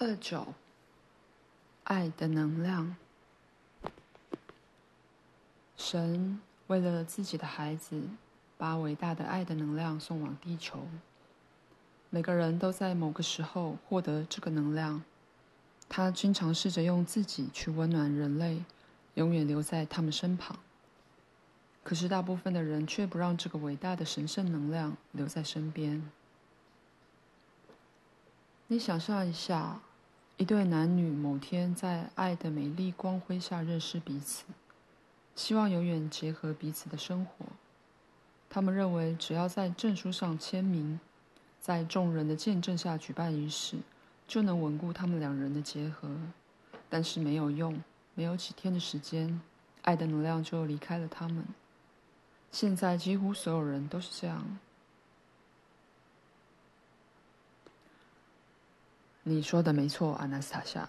二九，爱的能量。神为了自己的孩子，把伟大的爱的能量送往地球。每个人都在某个时候获得这个能量。他经常试着用自己去温暖人类，永远留在他们身旁。可是大部分的人却不让这个伟大的神圣能量留在身边。你想象一下，一对男女某天在爱的美丽光辉下认识彼此，希望永远结合彼此的生活。他们认为，只要在证书上签名。在众人的见证下举办仪式，就能稳固他们两人的结合。但是没有用，没有几天的时间，爱的能量就离开了他们。现在几乎所有人都是这样。你说的没错，阿纳斯塔夏。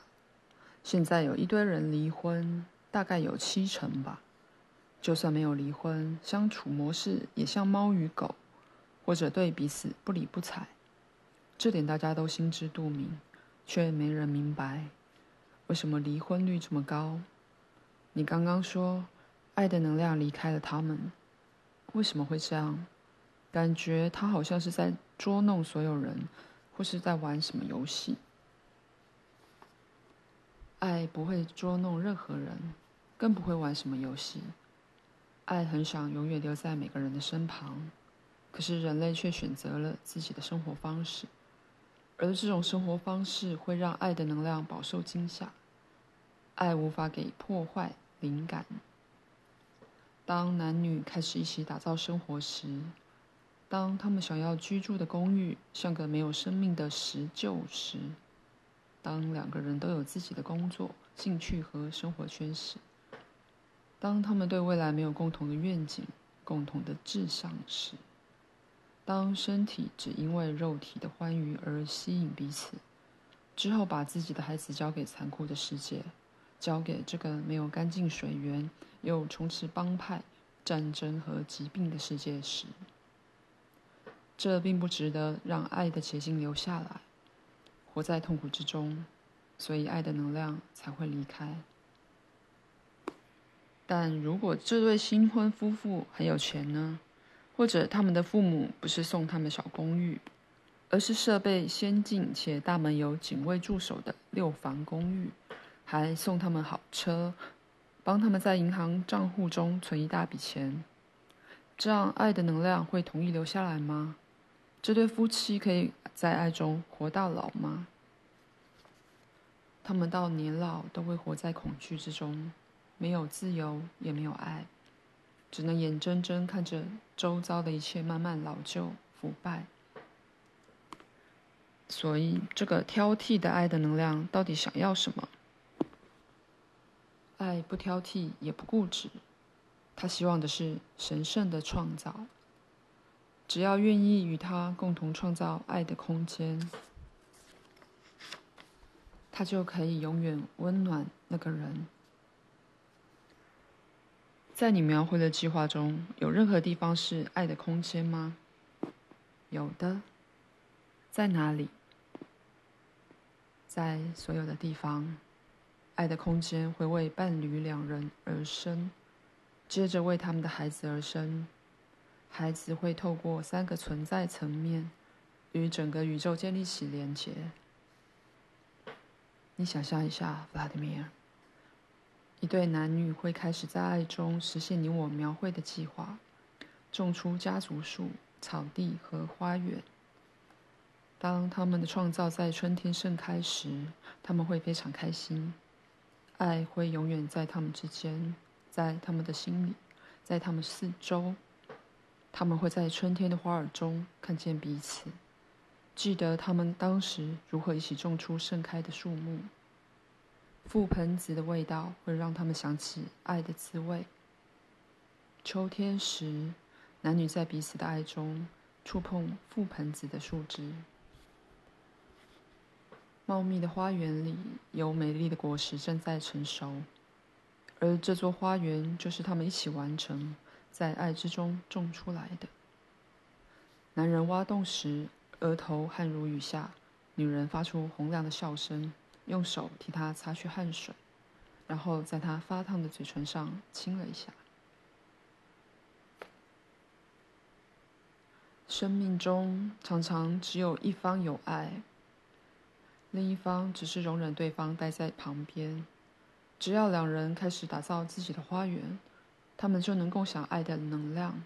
现在有一堆人离婚，大概有七成吧。就算没有离婚，相处模式也像猫与狗。或者对彼此不理不睬，这点大家都心知肚明，却没人明白为什么离婚率这么高。你刚刚说，爱的能量离开了他们，为什么会这样？感觉他好像是在捉弄所有人，或是在玩什么游戏。爱不会捉弄任何人，更不会玩什么游戏。爱很想永远留在每个人的身旁。可是人类却选择了自己的生活方式，而这种生活方式会让爱的能量饱受惊吓。爱无法给破坏灵感。当男女开始一起打造生活时，当他们想要居住的公寓像个没有生命的石臼时，当两个人都有自己的工作、兴趣和生活圈时，当他们对未来没有共同的愿景、共同的志向时。当身体只因为肉体的欢愉而吸引彼此，之后把自己的孩子交给残酷的世界，交给这个没有干净水源又充斥帮派、战争和疾病的世界时，这并不值得让爱的结晶留下来，活在痛苦之中，所以爱的能量才会离开。但如果这对新婚夫妇很有钱呢？或者他们的父母不是送他们小公寓，而是设备先进且大门有警卫驻守的六房公寓，还送他们好车，帮他们在银行账户中存一大笔钱。这样爱的能量会同意留下来吗？这对夫妻可以在爱中活到老吗？他们到年老都会活在恐惧之中，没有自由，也没有爱。只能眼睁睁看着周遭的一切慢慢老旧腐败，所以这个挑剔的爱的能量到底想要什么？爱不挑剔，也不固执，他希望的是神圣的创造。只要愿意与他共同创造爱的空间，他就可以永远温暖那个人。在你描绘的计划中有任何地方是爱的空间吗？有的。在哪里？在所有的地方，爱的空间会为伴侣两人而生，接着为他们的孩子而生。孩子会透过三个存在层面，与整个宇宙建立起连结。你想象一下，弗拉迪米尔。一对男女会开始在爱中实现你我描绘的计划，种出家族树、草地和花园。当他们的创造在春天盛开时，他们会非常开心。爱会永远在他们之间，在他们的心里，在他们四周。他们会在春天的花儿中看见彼此，记得他们当时如何一起种出盛开的树木。覆盆子的味道会让他们想起爱的滋味。秋天时，男女在彼此的爱中触碰覆盆子的树枝。茂密的花园里有美丽的果实正在成熟，而这座花园就是他们一起完成，在爱之中种出来的。男人挖洞时，额头汗如雨下，女人发出洪亮的笑声，用手替他擦去汗水，然后在他发烫的嘴唇上亲了一下。生命中常常只有一方有爱，另一方只是容忍对方待在旁边。只要两人开始打造自己的花园，他们就能共享爱的能量，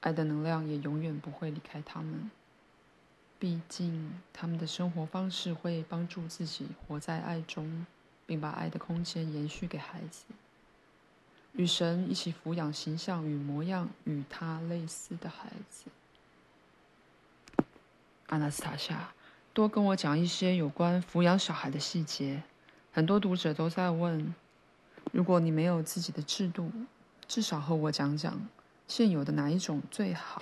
爱的能量也永远不会离开他们。毕竟，他们的生活方式会帮助自己活在爱中，并把爱的空间延续给孩子，与神一起抚养形象与模样与他类似的孩子。阿纳斯塔夏，多跟我讲一些有关抚养小孩的细节。很多读者都在问：如果你没有自己的制度，至少和我讲讲现有的哪一种最好？